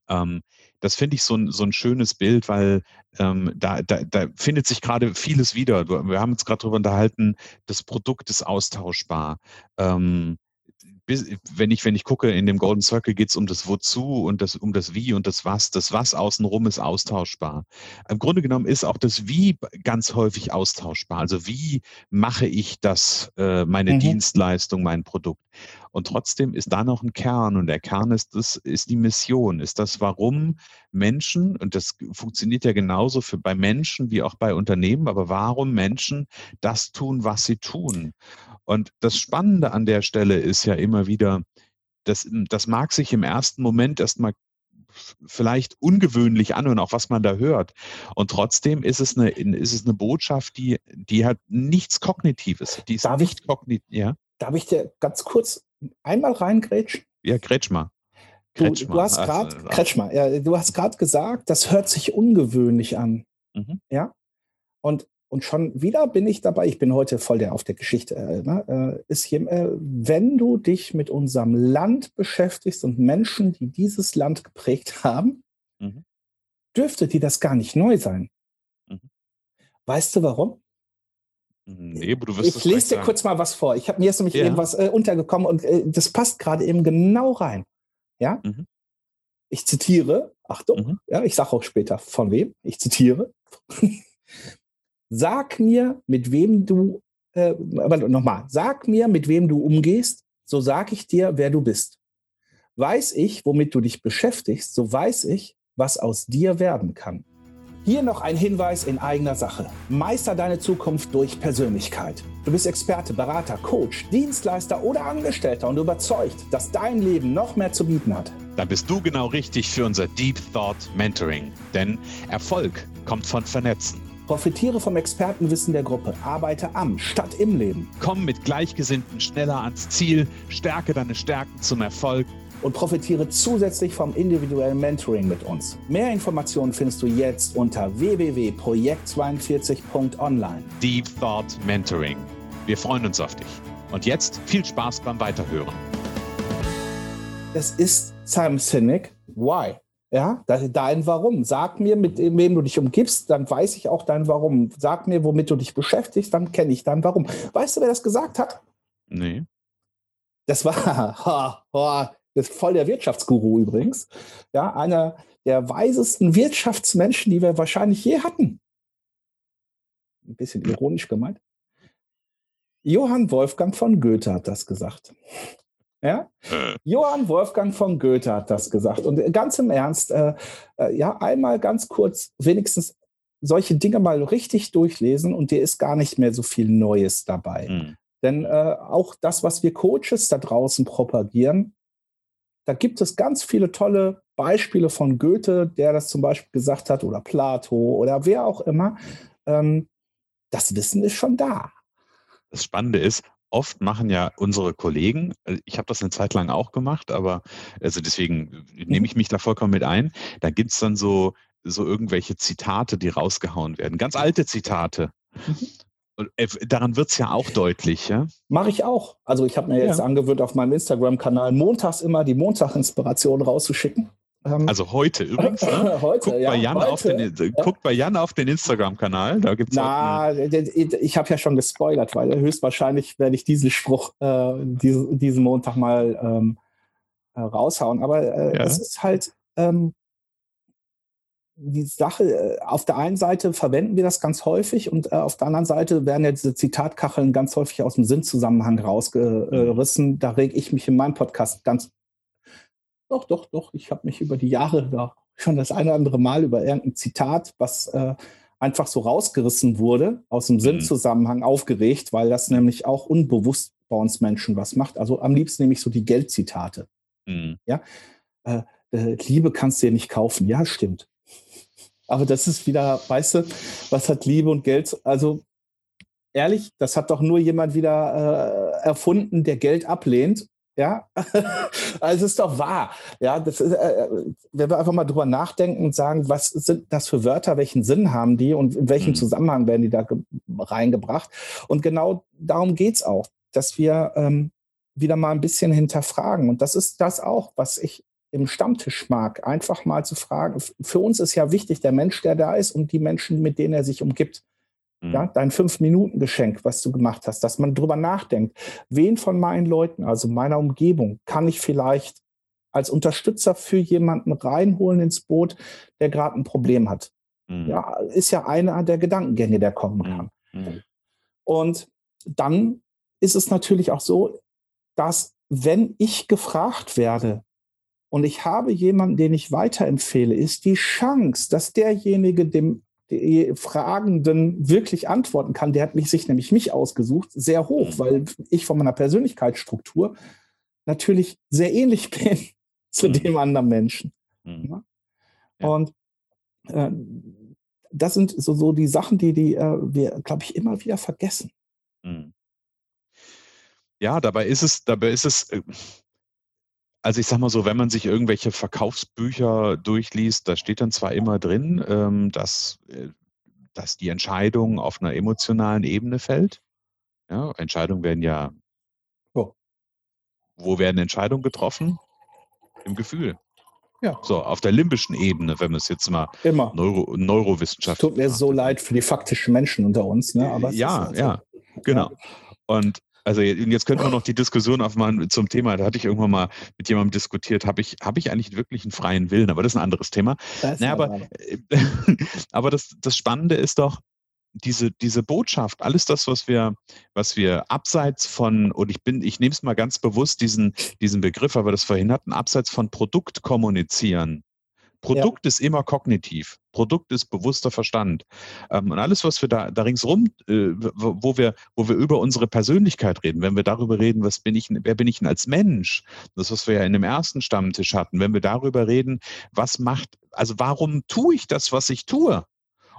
Ähm, das finde ich so ein, so ein schönes Bild, weil ähm, da, da, da findet sich gerade vieles wieder. Wir haben uns gerade darüber unterhalten, das Produkt ist austauschbar. Ähm, wenn ich, wenn ich gucke, in dem Golden Circle geht es um das Wozu und das, um das Wie und das Was. Das Was außenrum ist austauschbar. Im Grunde genommen ist auch das Wie ganz häufig austauschbar. Also wie mache ich das, äh, meine mhm. Dienstleistung, mein Produkt? Und trotzdem ist da noch ein Kern und der Kern ist das, ist die Mission, ist das, warum Menschen, und das funktioniert ja genauso für bei Menschen wie auch bei Unternehmen, aber warum Menschen das tun, was sie tun. Und das Spannende an der Stelle ist ja immer wieder, das, das mag sich im ersten Moment erstmal vielleicht ungewöhnlich an und auch was man da hört. Und trotzdem ist es eine, ist es eine Botschaft, die, die hat nichts Kognitives. Die ist darf, nicht ich, kognit ja? darf ich dir ganz kurz einmal reingrätschen? Ja, grätsch mal. Du, du, hast gerade also, ja, du hast gerade gesagt, das hört sich ungewöhnlich an. Mhm. Ja. Und und schon wieder bin ich dabei, ich bin heute voll der auf der Geschichte, äh, ne, äh, ist hier, äh, wenn du dich mit unserem Land beschäftigst und Menschen, die dieses Land geprägt haben, mhm. dürfte dir das gar nicht neu sein. Mhm. Weißt du warum? Nee, du wirst ich lese dir sagen. kurz mal was vor. Ich habe mir jetzt nämlich ja. eben was äh, untergekommen und äh, das passt gerade eben genau rein. Ja? Mhm. Ich zitiere, Achtung, mhm. ja, ich sage auch später von wem, ich zitiere. Sag mir, mit wem du, äh, aber nochmal, sag mir, mit wem du umgehst, so sag ich dir, wer du bist. Weiß ich, womit du dich beschäftigst, so weiß ich, was aus dir werden kann. Hier noch ein Hinweis in eigener Sache. Meister deine Zukunft durch Persönlichkeit. Du bist Experte, Berater, Coach, Dienstleister oder Angestellter und überzeugt, dass dein Leben noch mehr zu bieten hat. Dann bist du genau richtig für unser Deep Thought Mentoring. Denn Erfolg kommt von Vernetzen. Profitiere vom Expertenwissen der Gruppe. Arbeite am statt im Leben. Komm mit Gleichgesinnten schneller ans Ziel. Stärke deine Stärken zum Erfolg. Und profitiere zusätzlich vom individuellen Mentoring mit uns. Mehr Informationen findest du jetzt unter www.projekt42.online. Deep Thought Mentoring. Wir freuen uns auf dich. Und jetzt viel Spaß beim Weiterhören. Das ist Simon Sinek. Why? Ja, dein Warum. Sag mir, mit wem du dich umgibst, dann weiß ich auch dein Warum. Sag mir, womit du dich beschäftigst, dann kenne ich dein Warum. Weißt du, wer das gesagt hat? Nee. Das war *laughs* ha, ha, das ist voll der Wirtschaftsguru übrigens. Ja, einer der weisesten Wirtschaftsmenschen, die wir wahrscheinlich je hatten. ein bisschen ironisch gemeint. Johann Wolfgang von Goethe hat das gesagt. Ja? Äh. Johann Wolfgang von Goethe hat das gesagt. Und ganz im Ernst, äh, äh, ja, einmal ganz kurz wenigstens solche Dinge mal richtig durchlesen und dir ist gar nicht mehr so viel Neues dabei. Mhm. Denn äh, auch das, was wir Coaches da draußen propagieren, da gibt es ganz viele tolle Beispiele von Goethe, der das zum Beispiel gesagt hat, oder Plato oder wer auch immer. Ähm, das Wissen ist schon da. Das Spannende ist, oft machen ja unsere Kollegen, äh, ich habe das eine Zeit lang auch gemacht, aber also deswegen nehme mhm. ich mich da vollkommen mit ein. Da gibt es dann so, so irgendwelche Zitate, die rausgehauen werden. Ganz alte Zitate. Mhm. Äh, daran wird es ja auch deutlich, ja? Mache ich auch. Also ich habe mir jetzt ja. angewöhnt, auf meinem Instagram-Kanal montags immer die Montag-Inspiration rauszuschicken. Ähm, also heute übrigens. Ne? *laughs* heute, guckt, ja, bei Jan heute, auf den, ja. guckt bei Jan auf den Instagram-Kanal. Da gibt's Na, ich habe ja schon gespoilert, weil höchstwahrscheinlich werde ich diesen Spruch äh, diesen, diesen Montag mal ähm, äh, raushauen. Aber äh, ja. es ist halt ähm, die Sache, äh, auf der einen Seite verwenden wir das ganz häufig und äh, auf der anderen Seite werden ja diese Zitatkacheln ganz häufig aus dem Sinnzusammenhang rausgerissen. Mhm. Da reg ich mich in meinem Podcast ganz doch, doch, doch. Ich habe mich über die Jahre da schon das eine oder andere Mal über irgendein Zitat, was äh, einfach so rausgerissen wurde, aus dem mhm. Sinnzusammenhang aufgeregt, weil das nämlich auch unbewusst bei uns Menschen was macht. Also am liebsten nehme ich so die Geldzitate. Mhm. Ja? Äh, äh, Liebe kannst du dir nicht kaufen. Ja, stimmt. Aber das ist wieder, weißt du, was hat Liebe und Geld? Also ehrlich, das hat doch nur jemand wieder äh, erfunden, der Geld ablehnt ja, *laughs* also es ist doch wahr. Ja, das ist, äh, wenn wir einfach mal drüber nachdenken und sagen, was sind das für Wörter, welchen Sinn haben die und in welchem mhm. Zusammenhang werden die da reingebracht? Und genau darum geht es auch, dass wir ähm, wieder mal ein bisschen hinterfragen. Und das ist das auch, was ich im Stammtisch mag, einfach mal zu fragen. Für uns ist ja wichtig der Mensch, der da ist und die Menschen, mit denen er sich umgibt. Ja, mhm. dein Fünf-Minuten-Geschenk, was du gemacht hast, dass man drüber nachdenkt. Wen von meinen Leuten, also meiner Umgebung, kann ich vielleicht als Unterstützer für jemanden reinholen ins Boot, der gerade ein Problem hat? Mhm. Ja, ist ja einer der Gedankengänge, der kommen mhm. kann. Mhm. Und dann ist es natürlich auch so, dass wenn ich gefragt werde und ich habe jemanden, den ich weiterempfehle, ist die Chance, dass derjenige dem Fragenden wirklich antworten kann, der hat mich, sich nämlich mich ausgesucht, sehr hoch, mhm. weil ich von meiner Persönlichkeitsstruktur natürlich sehr ähnlich *laughs* bin zu mhm. dem anderen Menschen. Mhm. Ja? Und äh, das sind so, so die Sachen, die, die äh, wir, glaube ich, immer wieder vergessen. Mhm. Ja, dabei ist es, dabei ist es, äh, also ich sag mal so, wenn man sich irgendwelche Verkaufsbücher durchliest, da steht dann zwar immer drin, ähm, dass, äh, dass die Entscheidung auf einer emotionalen Ebene fällt. Ja, Entscheidungen werden ja. Oh. Wo werden Entscheidungen getroffen? Im Gefühl. Ja. So, auf der limbischen Ebene, wenn wir es jetzt mal Immer. Neuro, Neurowissenschaft. Tut mir so leid für die faktischen Menschen unter uns, ne? Aber ja, halt ja, genau. Und also jetzt könnten wir noch die Diskussion aufmachen zum Thema, da hatte ich irgendwann mal mit jemandem diskutiert, habe ich, hab ich eigentlich wirklich einen freien Willen, aber das ist ein anderes Thema. Naja, aber *laughs* aber das, das Spannende ist doch, diese, diese Botschaft, alles das, was wir, was wir abseits von, und ich bin, ich nehme es mal ganz bewusst, diesen, diesen Begriff, aber das vorhin hatten, abseits von Produkt kommunizieren, Produkt ja. ist immer kognitiv. Produkt ist bewusster Verstand. Ähm, und alles, was wir da, da ringsrum, äh, wo, wir, wo wir über unsere Persönlichkeit reden, wenn wir darüber reden, was bin ich, wer bin ich denn als Mensch, das, was wir ja in dem ersten Stammtisch hatten, wenn wir darüber reden, was macht, also warum tue ich das, was ich tue?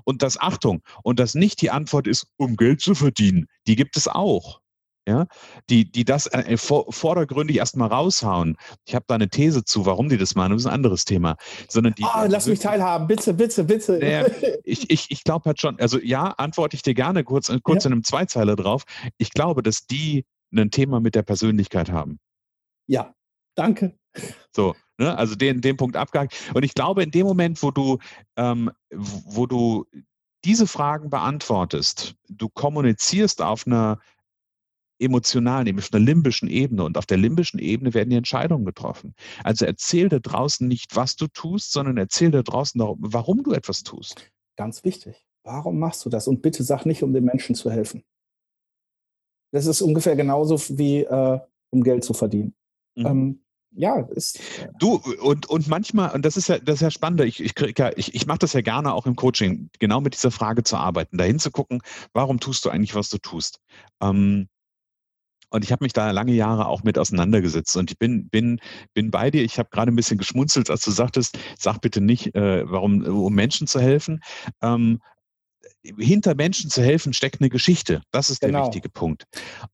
Und das, Achtung, und das nicht die Antwort ist, um Geld zu verdienen. Die gibt es auch ja, die, die das äh, vordergründig erstmal raushauen. Ich habe da eine These zu, warum die das machen, das ist ein anderes Thema. Sondern die, oh, lass mich teilhaben, bitte, bitte, bitte. Naja, *laughs* ich ich, ich glaube halt schon, also ja, antworte ich dir gerne kurz, äh, kurz ja. in einem Zweizeiler drauf. Ich glaube, dass die ein Thema mit der Persönlichkeit haben. Ja, danke. So, ne, also den, den Punkt abgehakt. Und ich glaube, in dem Moment, wo du, ähm, wo du diese Fragen beantwortest, du kommunizierst auf einer emotionalen, nämlich auf einer limbischen Ebene. Und auf der limbischen Ebene werden die Entscheidungen getroffen. Also erzähl da draußen nicht, was du tust, sondern erzähl da draußen, warum du etwas tust. Ganz wichtig. warum machst du das? Und bitte sag nicht, um den Menschen zu helfen. Das ist ungefähr genauso wie äh, um Geld zu verdienen. Mhm. Ähm, ja, ist. Äh du, und, und manchmal, und das ist ja, das ist ja spannend, ich, ich, ja, ich, ich mache das ja gerne auch im Coaching, genau mit dieser Frage zu arbeiten, dahin zu gucken, warum tust du eigentlich, was du tust? Ähm, und ich habe mich da lange Jahre auch mit auseinandergesetzt. Und ich bin, bin, bin bei dir. Ich habe gerade ein bisschen geschmunzelt, als du sagtest, sag bitte nicht, äh, warum, um Menschen zu helfen. Ähm, hinter Menschen zu helfen, steckt eine Geschichte. Das ist genau. der wichtige Punkt.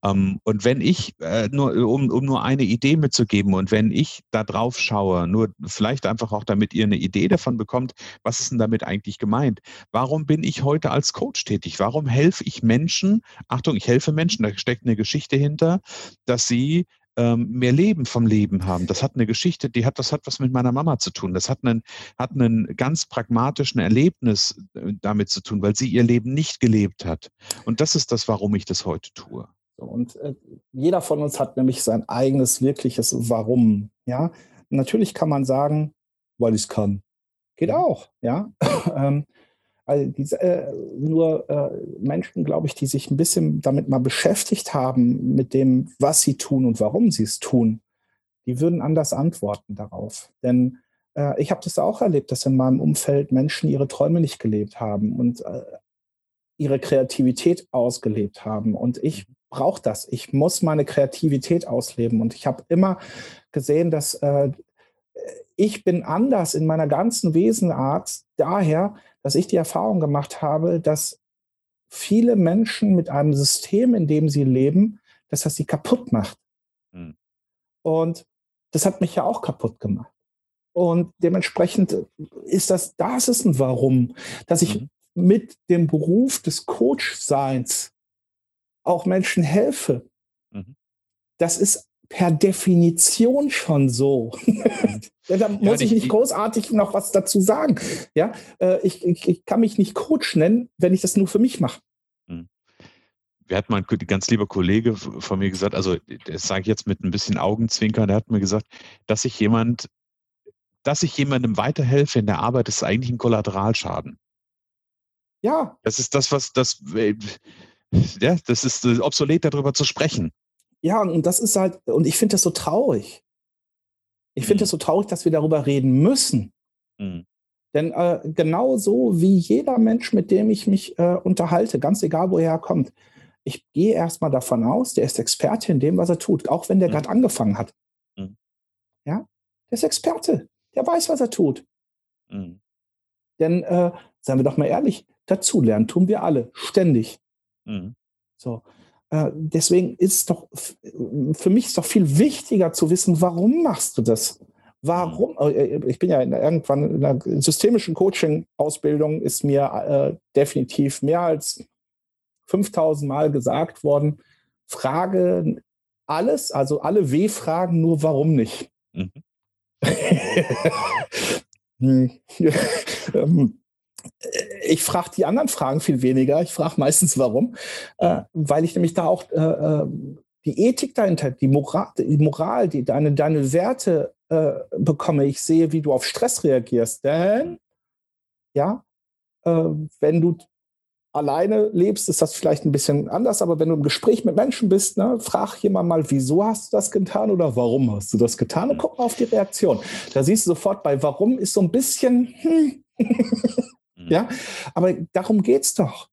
Ähm, und wenn ich, äh, nur, um, um nur eine Idee mitzugeben, und wenn ich da drauf schaue, nur vielleicht einfach auch, damit ihr eine Idee davon bekommt, was ist denn damit eigentlich gemeint? Warum bin ich heute als Coach tätig? Warum helfe ich Menschen? Achtung, ich helfe Menschen, da steckt eine Geschichte hinter, dass sie ähm, mehr Leben vom Leben haben. Das hat eine Geschichte, die hat, das hat was mit meiner Mama zu tun. Das hat einen, hat einen ganz pragmatischen Erlebnis äh, damit zu tun, weil sie ihr Leben nicht gelebt hat. Und das ist das, warum ich das heute tue. Und äh, jeder von uns hat nämlich sein eigenes wirkliches Warum. Ja, natürlich kann man sagen, weil ich es kann. Geht auch. Ja, *laughs* also diese, äh, nur äh, Menschen, glaube ich, die sich ein bisschen damit mal beschäftigt haben, mit dem, was sie tun und warum sie es tun, die würden anders antworten darauf. Denn äh, ich habe das auch erlebt, dass in meinem Umfeld Menschen ihre Träume nicht gelebt haben und äh, ihre Kreativität ausgelebt haben. Und ich brauche das. Ich muss meine Kreativität ausleben. Und ich habe immer gesehen, dass äh, ich bin anders in meiner ganzen Wesenart daher, dass ich die Erfahrung gemacht habe, dass viele Menschen mit einem System, in dem sie leben, dass das sie kaputt macht. Mhm. Und das hat mich ja auch kaputt gemacht. Und dementsprechend ist das, das ist ein Warum, dass ich mhm. mit dem Beruf des Coach-Seins auch Menschen helfe. Mhm. Das ist per Definition schon so. *laughs* da muss ja, ich nicht großartig noch was dazu sagen. Ja, äh, ich, ich, ich, kann mich nicht Coach nennen, wenn ich das nur für mich mache. Hm. Wir hatten mal ein ganz lieber Kollege von mir gesagt, also das sage ich jetzt mit ein bisschen Augenzwinkern, der hat mir gesagt, dass ich jemand, dass ich jemandem weiterhelfe in der Arbeit, ist eigentlich ein Kollateralschaden. Ja. Das ist das, was das, äh, ja, das ist obsolet, darüber zu sprechen. Ja, und das ist halt, und ich finde das so traurig. Ich finde es mhm. so traurig, dass wir darüber reden müssen. Mhm. Denn äh, genauso wie jeder Mensch, mit dem ich mich äh, unterhalte, ganz egal woher er kommt, ich gehe erstmal davon aus, der ist Experte in dem, was er tut, auch wenn der mhm. gerade angefangen hat. Mhm. Ja, der ist Experte, der weiß, was er tut. Mhm. Denn, äh, seien wir doch mal ehrlich, dazulernen tun wir alle, ständig. Mhm. So. Äh, deswegen ist doch, für mich ist doch viel wichtiger zu wissen, warum machst du das? Warum? Mhm. Äh, äh, ich bin ja in, irgendwann in einer systemischen Coaching-Ausbildung, ist mir äh, definitiv mehr als 5000 Mal gesagt worden, frage alles, also alle W-Fragen, nur warum nicht. Mhm. *laughs* Hm. *laughs* ähm, ich frage die anderen Fragen viel weniger. Ich frage meistens, warum. Äh, weil ich nämlich da auch äh, äh, die Ethik dahinter, die Moral, die, Moral, die deine, deine Werte äh, bekomme. Ich sehe, wie du auf Stress reagierst. Denn, ja, äh, wenn du alleine lebst, ist das vielleicht ein bisschen anders, aber wenn du im Gespräch mit Menschen bist, ne, frag jemand mal, wieso hast du das getan oder warum hast du das getan und guck mal auf die Reaktion. Da siehst du sofort, bei warum ist so ein bisschen, hm, *laughs* Ja, aber darum geht es doch,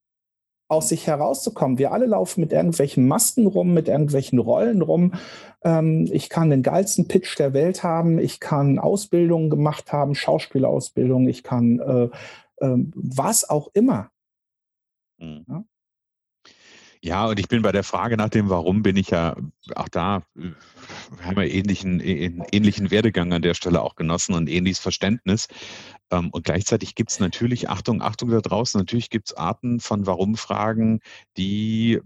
aus sich herauszukommen. Wir alle laufen mit irgendwelchen Masken rum, mit irgendwelchen Rollen rum. Ähm, ich kann den geilsten Pitch der Welt haben, ich kann Ausbildungen gemacht haben, Schauspielausbildung, ich kann äh, äh, was auch immer. Mhm. Ja? Ja, und ich bin bei der Frage nach dem Warum bin ich ja auch da, wir haben wir ähnlichen, ähnlichen Werdegang an der Stelle auch genossen und ähnliches Verständnis. Ähm, und gleichzeitig gibt es natürlich, Achtung, Achtung da draußen, natürlich gibt es Arten von Warum-Fragen, die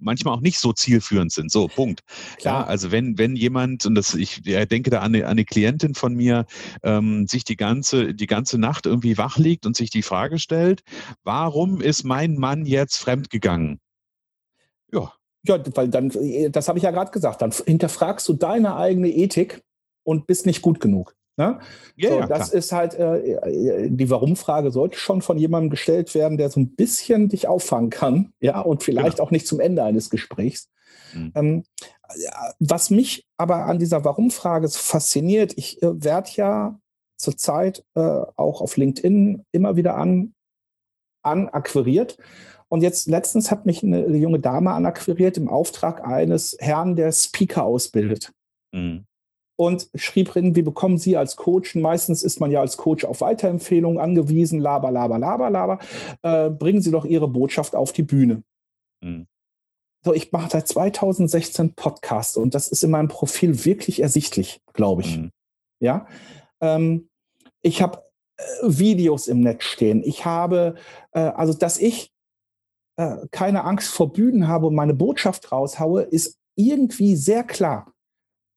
manchmal auch nicht so zielführend sind. So, Punkt. Klar, also wenn, wenn jemand, und das, ich denke da an eine, an eine Klientin von mir, ähm, sich die ganze, die ganze Nacht irgendwie wach liegt und sich die Frage stellt, warum ist mein Mann jetzt fremdgegangen? Ja. Ja, weil dann, das habe ich ja gerade gesagt, dann hinterfragst du deine eigene Ethik und bist nicht gut genug. Ne? Ja, so, ja, das klar. ist halt, äh, die Warum-Frage sollte schon von jemandem gestellt werden, der so ein bisschen dich auffangen kann, ja, und vielleicht genau. auch nicht zum Ende eines Gesprächs. Mhm. Ähm, was mich aber an dieser Warum-Frage fasziniert, ich äh, werde ja zurzeit äh, auch auf LinkedIn immer wieder an, anakquiriert. Und jetzt letztens hat mich eine junge Dame anakquiriert im Auftrag eines Herrn, der Speaker ausbildet. Mhm. Und schrieb drin, wie bekommen Sie als Coach, meistens ist man ja als Coach auf Weiterempfehlungen angewiesen, laber, laber, laber, laber, äh, bringen Sie doch Ihre Botschaft auf die Bühne. Mhm. So, ich mache seit 2016 Podcasts und das ist in meinem Profil wirklich ersichtlich, glaube ich. Mhm. Ja. Ähm, ich habe äh, Videos im Netz stehen. Ich habe, äh, also dass ich äh, keine Angst vor Bühnen habe und meine Botschaft raushaue, ist irgendwie sehr klar.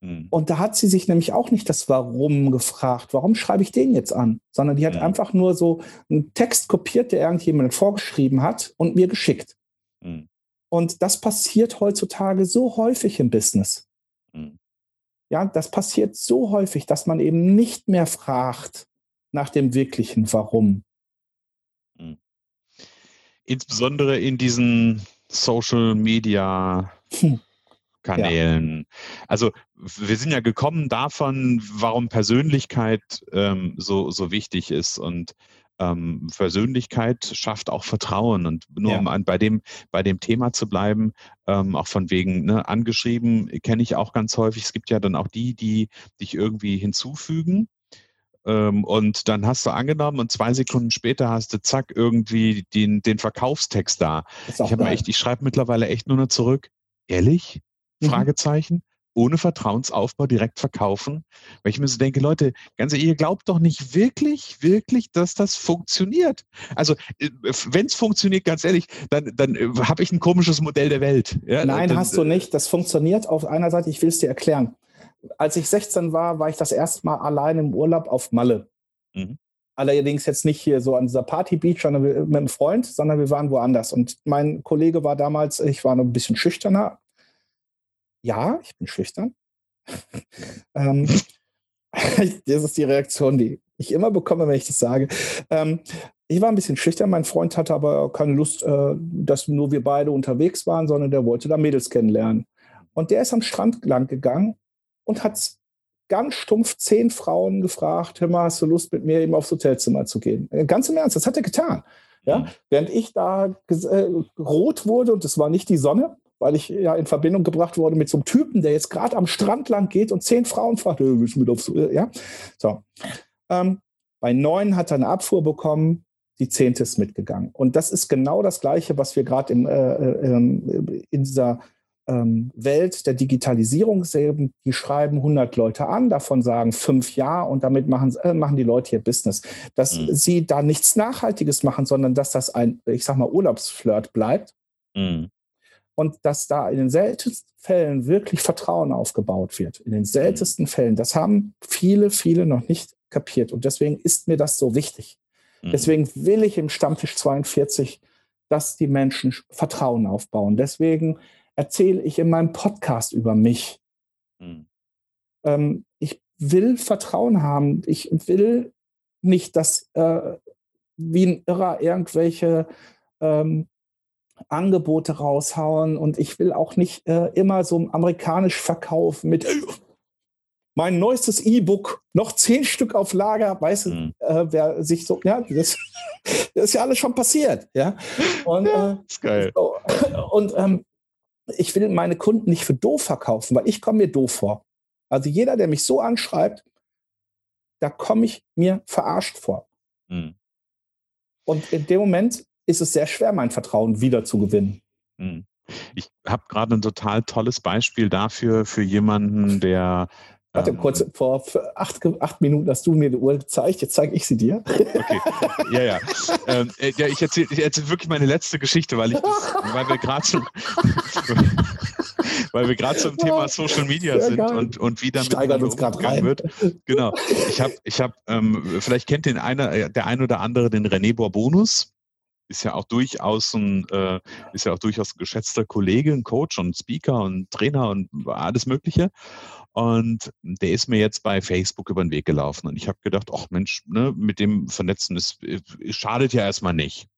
Mhm. Und da hat sie sich nämlich auch nicht das Warum gefragt, warum schreibe ich den jetzt an, sondern die hat mhm. einfach nur so einen Text kopiert, der irgendjemand vorgeschrieben hat und mir geschickt. Mhm. Und das passiert heutzutage so häufig im Business. Mhm. Ja, das passiert so häufig, dass man eben nicht mehr fragt nach dem wirklichen Warum. Mhm. Insbesondere in diesen Social Media hm. Kanälen. Ja. Also wir sind ja gekommen davon, warum Persönlichkeit ähm, so, so wichtig ist. Und ähm, Persönlichkeit schafft auch Vertrauen. Und nur ja. um an, bei, dem, bei dem Thema zu bleiben, ähm, auch von wegen ne, angeschrieben, kenne ich auch ganz häufig. Es gibt ja dann auch die, die dich irgendwie hinzufügen. Ähm, und dann hast du angenommen und zwei Sekunden später hast du zack irgendwie den, den Verkaufstext da. Ich, ich schreibe mittlerweile echt nur noch zurück. Ehrlich? Mhm. Fragezeichen ohne Vertrauensaufbau direkt verkaufen. Weil ich mir so denke, Leute, ganz ehrlich, ihr glaubt doch nicht wirklich, wirklich, dass das funktioniert. Also, äh, wenn es funktioniert, ganz ehrlich, dann, dann äh, habe ich ein komisches Modell der Welt. Ja, Nein, dann, hast du nicht. Das funktioniert auf einer Seite, ich will es dir erklären. Als ich 16 war, war ich das erste Mal allein im Urlaub auf Malle. Mhm. Allerdings jetzt nicht hier so an dieser Party Beach sondern mit einem Freund, sondern wir waren woanders. Und mein Kollege war damals, ich war noch ein bisschen schüchterner, ja, ich bin schüchtern. *laughs* ähm, *laughs* das ist die Reaktion, die ich immer bekomme, wenn ich das sage. Ähm, ich war ein bisschen schüchtern. Mein Freund hatte aber keine Lust, äh, dass nur wir beide unterwegs waren, sondern der wollte da Mädels kennenlernen. Und der ist am Strand lang gegangen und hat ganz stumpf zehn Frauen gefragt: Hör mal, hast du Lust, mit mir eben aufs Hotelzimmer zu gehen? Äh, ganz im Ernst, das hat er getan. Ja? Mhm. Während ich da äh, rot wurde und es war nicht die Sonne, weil ich ja in Verbindung gebracht wurde mit so einem Typen, der jetzt gerade am Strand lang geht und zehn Frauen fragt, äh, willst du mit aufs, äh, ja? So. Ähm, bei neun hat er eine Abfuhr bekommen, die zehnte ist mitgegangen. Und das ist genau das Gleiche, was wir gerade äh, äh, ähm, in dieser ähm, Welt der Digitalisierung sehen. Die schreiben 100 Leute an, davon sagen fünf Ja und damit machen, äh, machen die Leute ihr Business. Dass mhm. sie da nichts Nachhaltiges machen, sondern dass das ein, ich sag mal, Urlaubsflirt bleibt. Mhm und dass da in den seltensten Fällen wirklich Vertrauen aufgebaut wird. In den seltensten. Fällen. Das haben viele, viele noch nicht kapiert. Und deswegen ist mir das so wichtig. Mhm. Deswegen will ich im Stammtisch 42, dass die Menschen Vertrauen aufbauen. Deswegen erzähle ich in meinem Podcast über mich. Mhm. Ähm, ich will Vertrauen haben. Ich will nicht, dass äh, wie ein Irrer irgendwelche ähm, Angebote raushauen und ich will auch nicht äh, immer so amerikanisch verkaufen mit mein neuestes E-Book, noch zehn Stück auf Lager, weißt du, mhm. äh, wer sich so, ja, das, das, *laughs* ist ja alles schon passiert, ja. Und, ja, äh, ist geil. So, und ähm, ich will meine Kunden nicht für doof verkaufen, weil ich komme mir doof vor. Also jeder, der mich so anschreibt, da komme ich mir verarscht vor. Mhm. Und in dem Moment ist es sehr schwer, mein Vertrauen wiederzugewinnen. Hm. Ich habe gerade ein total tolles Beispiel dafür, für jemanden, der Warte ähm, kurz, vor acht, acht, Minuten hast du mir die Uhr gezeigt, jetzt zeige ich sie dir. Okay, ja, ja. Ähm, äh, ja ich erzähle erzähl wirklich meine letzte Geschichte, weil, ich das, weil wir gerade zum, weil wir gerade zum Thema Social Media sind und, und wie damit Steigert uns umgegangen wird. Genau. Ich habe, ich hab, ähm, vielleicht kennt den einer, äh, der ein oder andere den René Borbonus ist ja auch durchaus ein, äh, ist ja auch durchaus ein geschätzter Kollege, ein Coach und Speaker und Trainer und alles Mögliche. Und der ist mir jetzt bei Facebook über den Weg gelaufen. Und ich habe gedacht, ach Mensch, ne, mit dem Vernetzen ist, schadet ja erstmal nicht.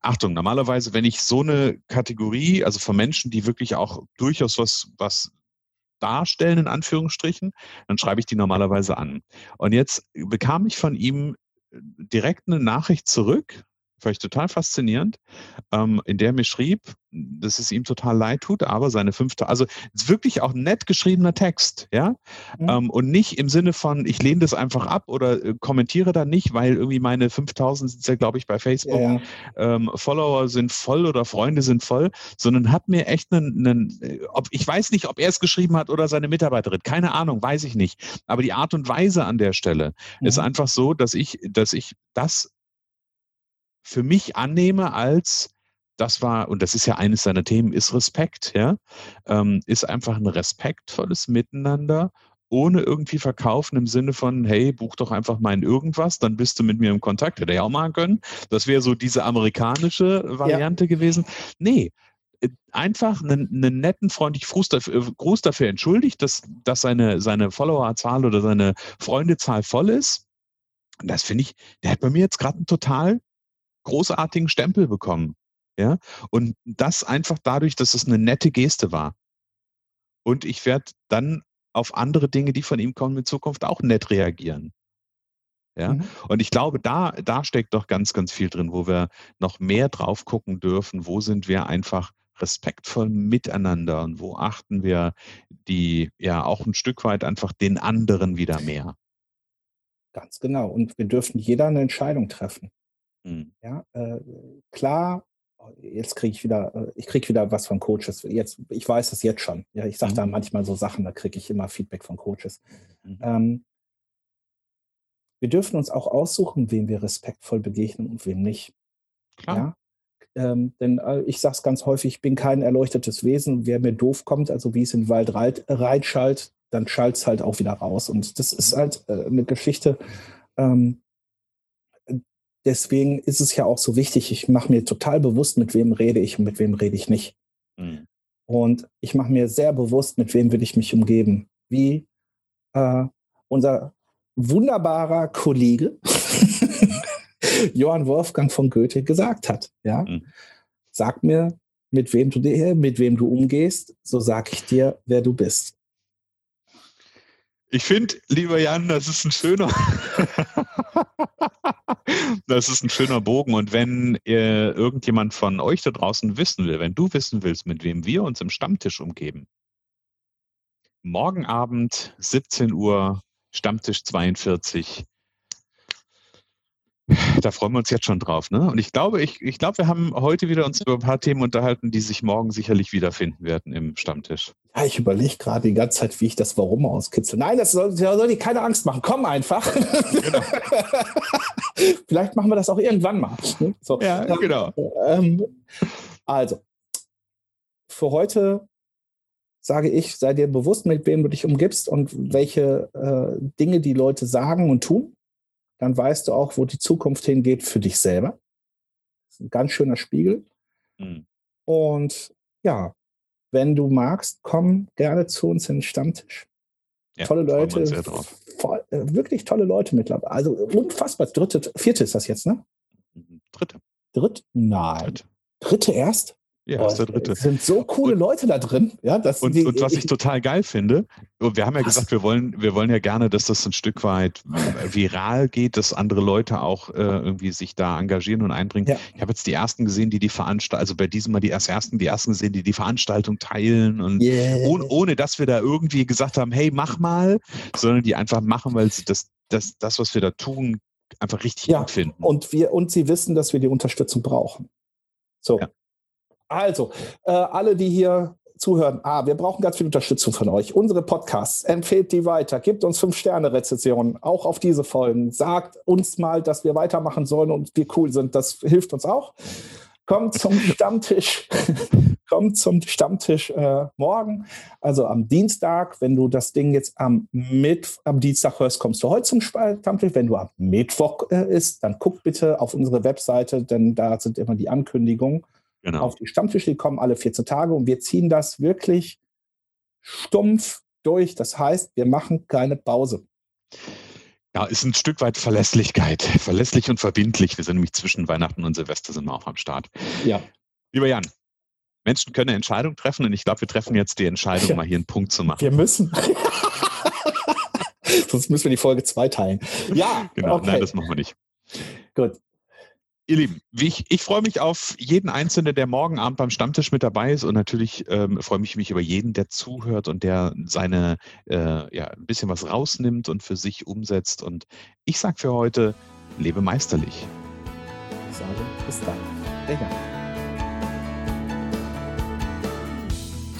Achtung, normalerweise, wenn ich so eine Kategorie, also von Menschen, die wirklich auch durchaus was, was darstellen, in Anführungsstrichen, dann schreibe ich die normalerweise an. Und jetzt bekam ich von ihm direkt eine Nachricht zurück, fand ich total faszinierend, ähm, in der mir schrieb, dass es ihm total leid tut, aber seine fünfte, also es ist wirklich auch nett geschriebener Text, ja, mhm. ähm, und nicht im Sinne von, ich lehne das einfach ab oder äh, kommentiere da nicht, weil irgendwie meine 5000 sind ja, glaube ich, bei Facebook, ja, ja. Ähm, Follower sind voll oder Freunde sind voll, sondern hat mir echt einen, einen äh, ob, ich weiß nicht, ob er es geschrieben hat oder seine Mitarbeiterin, keine Ahnung, weiß ich nicht, aber die Art und Weise an der Stelle mhm. ist einfach so, dass ich, dass ich das für mich annehme als das war, und das ist ja eines seiner Themen, ist Respekt, ja, ähm, ist einfach ein respektvolles Miteinander, ohne irgendwie verkaufen im Sinne von, hey, buch doch einfach mal in irgendwas, dann bist du mit mir im Kontakt, hätte er ja auch machen können. Das wäre so diese amerikanische Variante ja. gewesen. Nee, äh, einfach einen, einen netten, freundlichen Gruß dafür, äh, Gruß dafür entschuldigt, dass, dass seine, seine Followerzahl oder seine Freundezahl voll ist. Und das finde ich, der hat bei mir jetzt gerade einen total großartigen Stempel bekommen. Ja, und das einfach dadurch, dass es eine nette Geste war. Und ich werde dann auf andere Dinge, die von ihm kommen, in Zukunft auch nett reagieren. Ja, mhm. und ich glaube, da, da steckt doch ganz, ganz viel drin, wo wir noch mehr drauf gucken dürfen. Wo sind wir einfach respektvoll miteinander und wo achten wir die, ja, auch ein Stück weit einfach den anderen wieder mehr? Ganz genau. Und wir dürfen jeder eine Entscheidung treffen. Mhm. Ja, äh, klar, jetzt kriege ich wieder, äh, ich kriege wieder was von Coaches. Jetzt, ich weiß das jetzt schon. Ja, ich sage mhm. da manchmal so Sachen, da kriege ich immer Feedback von Coaches. Mhm. Ähm, wir dürfen uns auch aussuchen, wem wir respektvoll begegnen und wem nicht. Klar. Ja? Ähm, denn äh, ich sage es ganz häufig, ich bin kein erleuchtetes Wesen. Wer mir doof kommt, also wie es in den Wald reinschallt, dann schallt es halt auch wieder raus. Und das ist mhm. halt äh, eine Geschichte, ähm, deswegen ist es ja auch so wichtig, ich mache mir total bewusst, mit wem rede ich und mit wem rede ich nicht. Mhm. Und ich mache mir sehr bewusst, mit wem will ich mich umgeben. Wie äh, unser wunderbarer Kollege *laughs* Johann Wolfgang von Goethe gesagt hat. Ja? Mhm. Sag mir, mit wem du mit wem du umgehst, so sag ich dir, wer du bist. Ich finde, lieber Jan, das ist ein schöner, *laughs* das ist ein schöner Bogen. Und wenn äh, irgendjemand von euch da draußen wissen will, wenn du wissen willst, mit wem wir uns im Stammtisch umgeben, morgen Abend 17 Uhr, Stammtisch 42, da freuen wir uns jetzt schon drauf. Ne? Und ich glaube, ich, ich glaube, wir haben heute wieder uns über ein paar Themen unterhalten, die sich morgen sicherlich wiederfinden werden im Stammtisch. Ja, ich überlege gerade die ganze Zeit, wie ich das Warum auskitzel. Nein, das soll, soll dir keine Angst machen. Komm einfach. Genau. *laughs* Vielleicht machen wir das auch irgendwann mal. So. Ja, genau. Ähm, also, für heute sage ich, sei dir bewusst, mit wem du dich umgibst und welche äh, Dinge die Leute sagen und tun dann weißt du auch, wo die Zukunft hingeht für dich selber. Das ist ein ganz schöner Spiegel. Mhm. Und ja, wenn du magst, komm gerne zu uns in den Stammtisch. Ja, tolle Leute. Voll, äh, wirklich tolle Leute mittlerweile. Also unfassbar. Dritte, vierte ist das jetzt, ne? Mhm, dritte. Dritte? Nein. Dritte, Dritte erst? Ja, oh, ist der dritte. Es sind so coole und, Leute da drin. Ja, dass und, die, und was ich total geil finde, wir haben ja was? gesagt, wir wollen, wir wollen ja gerne, dass das ein Stück weit viral geht, dass andere Leute auch äh, irgendwie sich da engagieren und einbringen. Ja. Ich habe jetzt die ersten gesehen, die die Veranstaltung, also bei diesem Mal die ersten, die ersten gesehen, die die Veranstaltung teilen und yeah. ohne, ohne, dass wir da irgendwie gesagt haben, hey, mach mal, sondern die einfach machen, weil sie das, das, das, was wir da tun, einfach richtig ja. gut finden. Und wir, und sie wissen, dass wir die Unterstützung brauchen. So. Ja. Also, äh, alle, die hier zuhören, ah, wir brauchen ganz viel Unterstützung von euch. Unsere Podcasts, empfehlt die weiter, gebt uns fünf Sterne Rezessionen, auch auf diese Folgen. Sagt uns mal, dass wir weitermachen sollen und wir cool sind. Das hilft uns auch. Kommt zum *laughs* Stammtisch. *laughs* Kommt zum Stammtisch äh, morgen, also am Dienstag. Wenn du das Ding jetzt am, Mittwoch, am Dienstag hörst, kommst du heute zum Stammtisch. Wenn du am Mittwoch äh, ist, dann guck bitte auf unsere Webseite, denn da sind immer die Ankündigungen genau. auf die Stammtische, die kommen alle 14 Tage und wir ziehen das wirklich stumpf durch. Das heißt, wir machen keine Pause. Ja, ist ein Stück weit Verlässlichkeit. *laughs* Verlässlich und verbindlich. Wir sind nämlich zwischen Weihnachten und Silvester sind wir auch am Start. Ja. Lieber Jan, Menschen können eine Entscheidung treffen und ich glaube, wir treffen jetzt die Entscheidung, ja. mal hier einen Punkt zu machen. Wir müssen. *laughs* Sonst müssen wir die Folge zwei teilen. Ja, genau. Okay. Nein, das machen wir nicht. Gut. Ihr Lieben, ich, ich freue mich auf jeden Einzelnen, der morgen Abend beim Stammtisch mit dabei ist und natürlich ähm, freue ich mich über jeden, der zuhört und der seine, äh, ja, ein bisschen was rausnimmt und für sich umsetzt. Und ich sage für heute, lebe meisterlich. Ich sage, bis dann. Der.